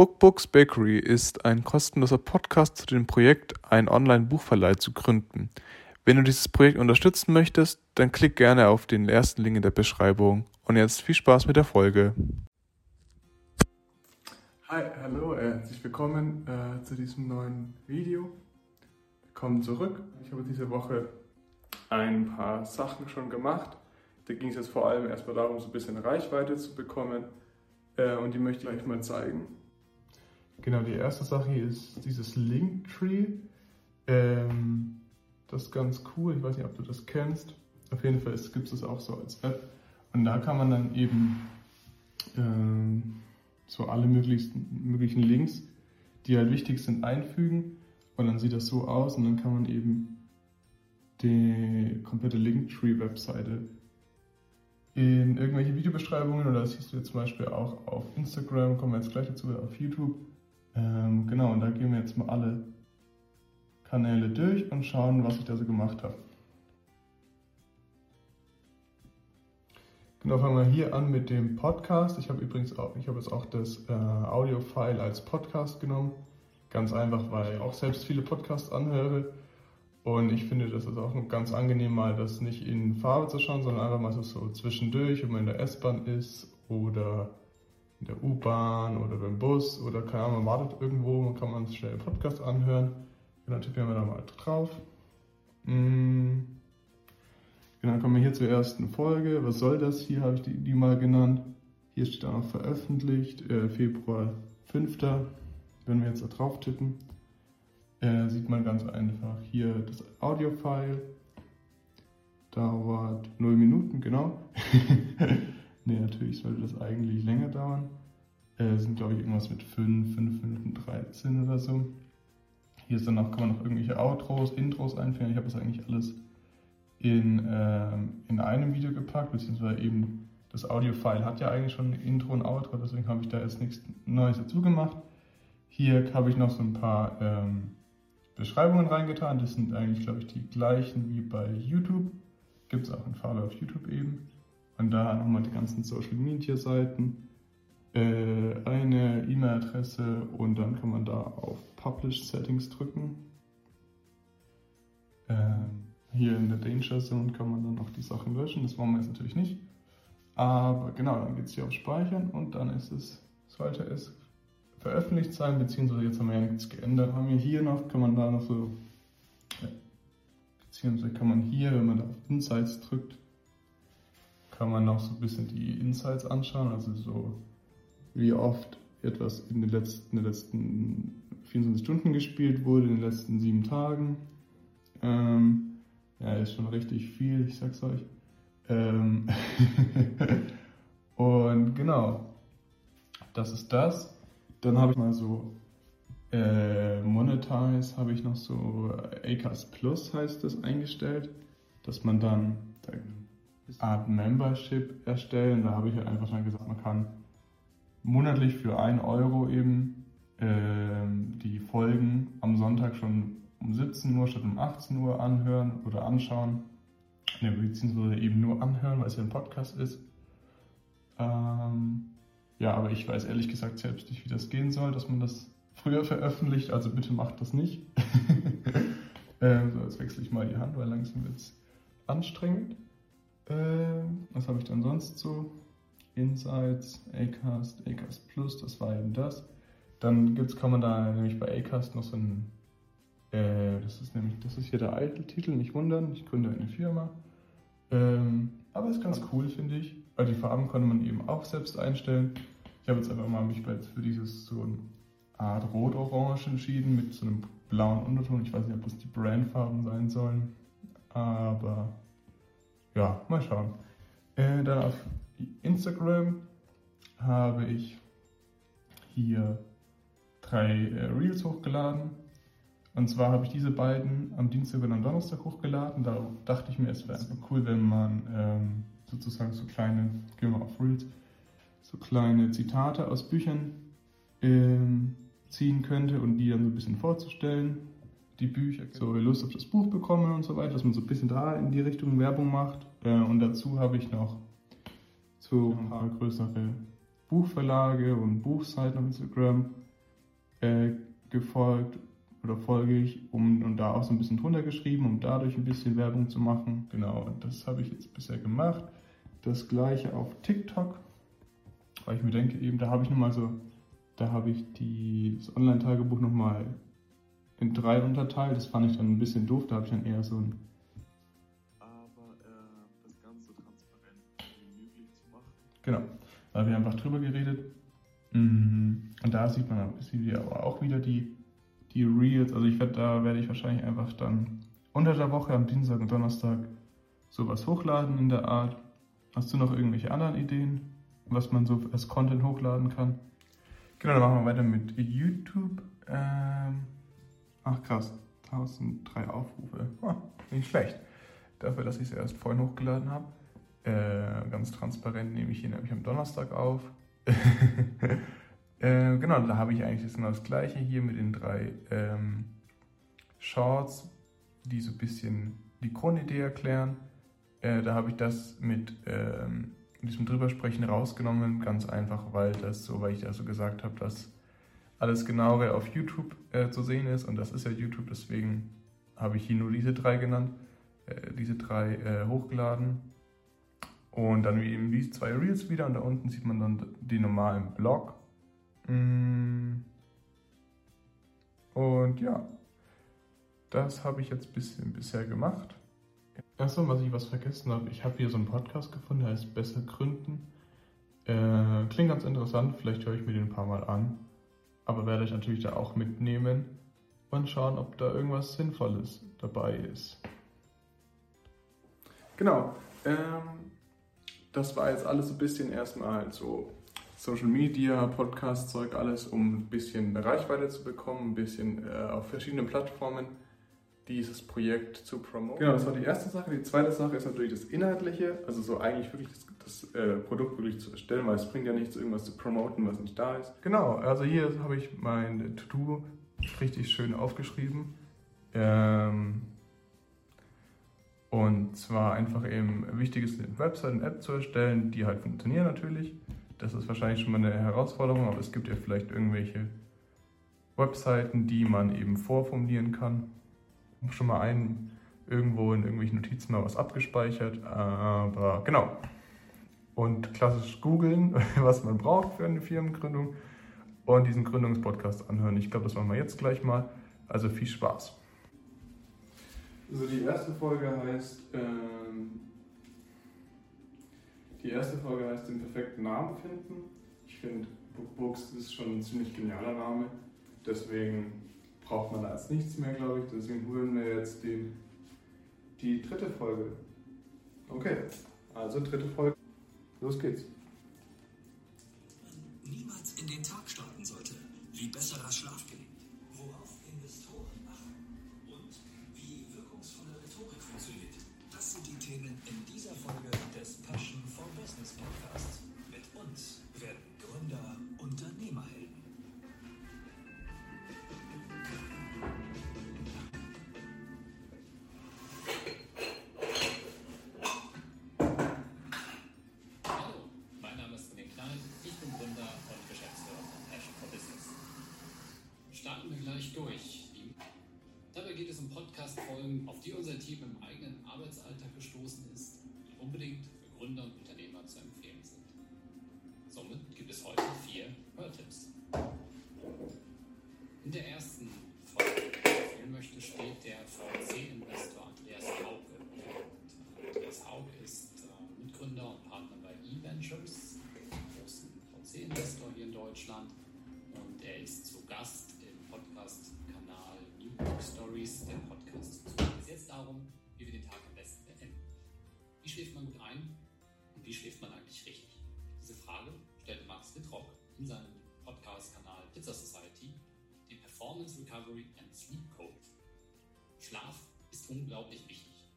Bookbooks Bakery ist ein kostenloser Podcast zu dem Projekt, einen Online-Buchverleih zu gründen. Wenn du dieses Projekt unterstützen möchtest, dann klick gerne auf den ersten Link in der Beschreibung. Und jetzt viel Spaß mit der Folge. Hi, hallo, äh, herzlich willkommen äh, zu diesem neuen Video. Willkommen zurück. Ich habe diese Woche ein paar Sachen schon gemacht. Da ging es jetzt vor allem erstmal darum, so ein bisschen Reichweite zu bekommen. Äh, und die möchte ich euch mal zeigen. Genau, die erste Sache hier ist dieses Linktree. Ähm, das ist ganz cool. Ich weiß nicht, ob du das kennst. Auf jeden Fall gibt es das auch so als App. Und da kann man dann eben ähm, so alle möglichen Links, die halt wichtig sind, einfügen. Und dann sieht das so aus und dann kann man eben die komplette Linktree-Webseite in irgendwelche Videobeschreibungen oder das siehst du jetzt zum Beispiel auch auf Instagram, kommen wir jetzt gleich dazu, auf YouTube ähm, genau, und da gehen wir jetzt mal alle Kanäle durch und schauen, was ich da so gemacht habe. Genau, fangen wir hier an mit dem Podcast. Ich habe übrigens auch, ich habe jetzt auch das äh, Audio-File als Podcast genommen. Ganz einfach, weil ich auch selbst viele Podcasts anhöre. Und ich finde, das ist auch ganz angenehm, mal das nicht in Farbe zu schauen, sondern einfach mal so, so zwischendurch, wenn man in der S-Bahn ist oder in der U-Bahn oder beim Bus oder keine Ahnung, man wartet irgendwo, man kann man schnell einen Podcast anhören. Genau, tippen wir da mal drauf. Mm. Genau, dann kommen wir hier zur ersten Folge. Was soll das? Hier habe ich die, die mal genannt. Hier steht auch noch veröffentlicht, äh, Februar 5. Wenn wir jetzt da drauf tippen, äh, sieht man ganz einfach hier das Audio-File. Dauert 0 Minuten, genau. Nee, natürlich sollte das eigentlich länger dauern. Äh, sind, glaube ich, irgendwas mit 5, 5 Minuten 13 oder so. Hier ist dann kann man noch irgendwelche Outros, Intros einführen. Ich habe das eigentlich alles in, äh, in einem Video gepackt, beziehungsweise eben das Audio-File hat ja eigentlich schon ein Intro und Outro, deswegen habe ich da jetzt nichts Neues dazu gemacht. Hier habe ich noch so ein paar ähm, Beschreibungen reingetan. Das sind eigentlich, glaube ich, die gleichen wie bei YouTube. Gibt es auch in Farbe auf YouTube eben. Und da nochmal die ganzen Social Media Seiten, äh, eine E-Mail-Adresse und dann kann man da auf Publish Settings drücken. Ähm, hier in der Danger Zone kann man dann noch die Sachen löschen, das wollen wir jetzt natürlich nicht. Aber genau, dann geht es hier auf Speichern und dann ist es, sollte es veröffentlicht sein, beziehungsweise jetzt haben wir ja nichts geändert. Haben wir hier noch, kann man da noch so, beziehungsweise kann man hier, wenn man da auf Insights drückt, kann man noch so ein bisschen die Insights anschauen, also so wie oft etwas in den letzten, in den letzten 24 Stunden gespielt wurde, in den letzten sieben Tagen. Ähm, ja, ist schon richtig viel, ich sag's euch. Ähm und genau, das ist das. Dann habe ich mal so äh, Monetize, habe ich noch so Acast Plus heißt das eingestellt, dass man dann, da Art Membership erstellen. Da habe ich halt einfach schon gesagt, man kann monatlich für 1 Euro eben äh, die Folgen am Sonntag schon um 17 Uhr statt um 18 Uhr anhören oder anschauen. Ne, beziehungsweise eben nur anhören, weil es ja ein Podcast ist. Ähm, ja, aber ich weiß ehrlich gesagt selbst nicht, wie das gehen soll, dass man das früher veröffentlicht. Also bitte macht das nicht. ähm, so, jetzt wechsle ich mal die Hand, weil langsam wird es anstrengend. Äh, was habe ich dann sonst so? Insights, Acast, Acast Plus, das war eben das. Dann gibt's, kann man da nämlich bei Acast noch so ein, äh, das ist nämlich, das ist hier der Eitel-Titel, nicht wundern, ich gründe eine Firma. Ähm, aber ist ganz cool, finde ich, weil die Farben konnte man eben auch selbst einstellen. Ich habe jetzt einfach mal mich für dieses so eine Art Rot-Orange entschieden mit so einem blauen Unterton. Ich weiß nicht, ob das die Brandfarben sein sollen, aber ja, mal schauen. Äh, dann auf Instagram habe ich hier drei äh, Reels hochgeladen. Und zwar habe ich diese beiden am Dienstag und am Donnerstag hochgeladen. Da dachte ich mir, es wäre cool, wenn man ähm, sozusagen so kleine, gehen wir auf Reels, so kleine Zitate aus Büchern ähm, ziehen könnte und die dann so ein bisschen vorzustellen die Bücher so Lust auf das Buch bekomme und so weiter, dass man so ein bisschen da in die Richtung Werbung macht. Äh, und dazu habe ich noch so ein paar größere Buchverlage und Buchseiten auf Instagram äh, gefolgt oder folge ich, um und da auch so ein bisschen drunter geschrieben, um dadurch ein bisschen Werbung zu machen. Genau, das habe ich jetzt bisher gemacht. Das gleiche auf TikTok, weil ich mir denke, eben da habe ich nochmal so, da habe ich die, das Online-Tagebuch nochmal in drei unterteilt. Das fand ich dann ein bisschen doof, da habe ich dann eher so ein aber äh, das Ganze so transparent wie möglich zu machen. Genau, da haben wir einfach drüber geredet. Mhm. Und da sieht man ein bisschen wieder, aber auch wieder die, die Reels. Also ich werde da werde ich wahrscheinlich einfach dann unter der Woche am Dienstag und Donnerstag sowas hochladen in der Art. Hast du noch irgendwelche anderen Ideen, was man so als Content hochladen kann? Genau, dann machen wir weiter mit YouTube. Ähm, ach krass, 1003 Aufrufe. Ah, nicht schlecht. Dafür, dass ich es erst vorhin hochgeladen habe. Äh, ganz transparent nehme ich ihn nämlich am Donnerstag auf. äh, genau, da habe ich eigentlich das, genau das gleiche hier mit den drei ähm, Shorts, die so ein bisschen die Grundidee erklären. Äh, da habe ich das mit ähm, diesem Drübersprechen rausgenommen, ganz einfach, weil das so, weil ich ja so gesagt habe, dass alles genauere auf YouTube äh, zu sehen ist und das ist ja YouTube, deswegen habe ich hier nur diese drei genannt, äh, diese drei äh, hochgeladen. Und dann eben die zwei Reels wieder und da unten sieht man dann die normalen Blog. Mm. Und ja, das habe ich jetzt bisschen bisher gemacht. Achso, was ich was vergessen habe, ich habe hier so einen Podcast gefunden, der heißt Besser Gründen. Äh, klingt ganz interessant, vielleicht höre ich mir den ein paar Mal an. Aber werde ich natürlich da auch mitnehmen und schauen, ob da irgendwas Sinnvolles dabei ist. Genau. Ähm, das war jetzt alles so ein bisschen erstmal so Social Media, Podcast-Zeug, alles, um ein bisschen Reichweite zu bekommen, ein bisschen äh, auf verschiedenen Plattformen dieses Projekt zu promoten. Genau, das war die erste Sache. Die zweite Sache ist natürlich das Inhaltliche, also so eigentlich wirklich das, das äh, Produkt wirklich zu erstellen, weil es bringt ja nichts, irgendwas zu promoten, was nicht da ist. Genau, also hier habe ich mein To-Do richtig schön aufgeschrieben. Ähm, und zwar einfach eben wichtig ist, eine Website und App zu erstellen, die halt funktionieren natürlich. Das ist wahrscheinlich schon mal eine Herausforderung, aber es gibt ja vielleicht irgendwelche Webseiten, die man eben vorformulieren kann. Schon mal einen irgendwo in irgendwelchen Notizen mal was abgespeichert, aber genau. Und klassisch googeln, was man braucht für eine Firmengründung und diesen Gründungspodcast anhören. Ich glaube, das machen wir jetzt gleich mal. Also viel Spaß. Also die erste Folge heißt, ähm, die erste Folge heißt den perfekten Namen finden. Ich finde, Bookbooks ist schon ein ziemlich genialer Name. Deswegen braucht man jetzt nichts mehr, glaube ich. Deswegen holen wir jetzt die, die dritte Folge. Okay, also dritte Folge. Los geht's. Niemals in den Tag starten sollte, wie besserer Schlaf gelingt, Durch. Dabei geht es um Podcast-Folgen, auf die unser Team im eigenen Arbeitsalltag gestoßen ist, die unbedingt darum, wie wir den Tag am besten beenden. Wie schläft man gut ein und wie schläft man eigentlich richtig? Diese Frage stellte Max Wittrock in seinem Podcast-Kanal Pizza Society, den Performance Recovery and Sleep Coach. Schlaf ist unglaublich wichtig.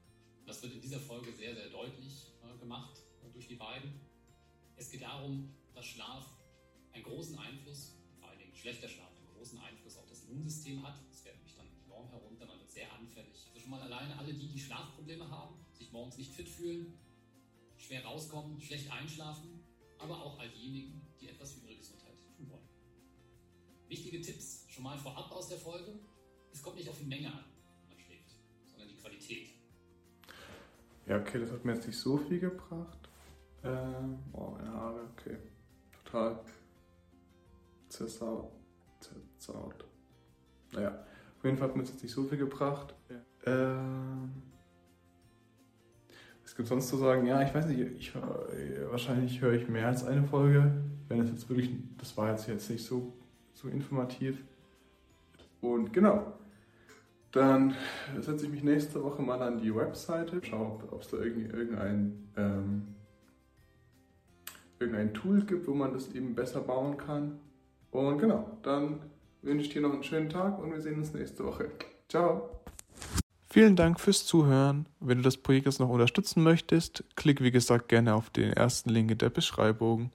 Das wird in dieser Folge sehr, sehr deutlich äh, gemacht äh, durch die beiden. Es geht darum, dass Schlaf einen großen Einfluss, vor allen Dingen schlechter Schlaf, einen großen Einfluss auf das Immunsystem hat. Das fährt nämlich dann enorm herunter, man sehr anfällig. Also schon mal alleine alle die, die Schlafprobleme haben, sich morgens nicht fit fühlen, schwer rauskommen, schlecht einschlafen, aber auch all diejenigen, die etwas für ihre Gesundheit tun wollen. Wichtige Tipps schon mal vorab aus der Folge. Es kommt nicht auf die Menge an, die man schlägt, sondern die Qualität. Ja, okay, das hat mir jetzt nicht so viel gebracht. Ähm, oh, meine Haare, okay. Total zersaut. Zersaut. Naja, auf jeden Fall hat mir das jetzt nicht so viel gebracht. Ähm, was gibt sonst zu sagen? Ja, ich weiß nicht, ich, hör- wahrscheinlich höre ich mehr als eine Folge. Wenn es jetzt wirklich, das war jetzt, jetzt nicht so, so informativ. Und genau, dann setze ich mich nächste Woche mal an die Webseite, schaue, ob es da irgendwie irgendein, ähm, irgendein Tool gibt, wo man das eben besser bauen kann. Und genau, dann wünsche dir noch einen schönen Tag und wir sehen uns nächste Woche. Ciao! Vielen Dank fürs Zuhören. Wenn du das Projekt jetzt noch unterstützen möchtest, klick wie gesagt gerne auf den ersten Link in der Beschreibung.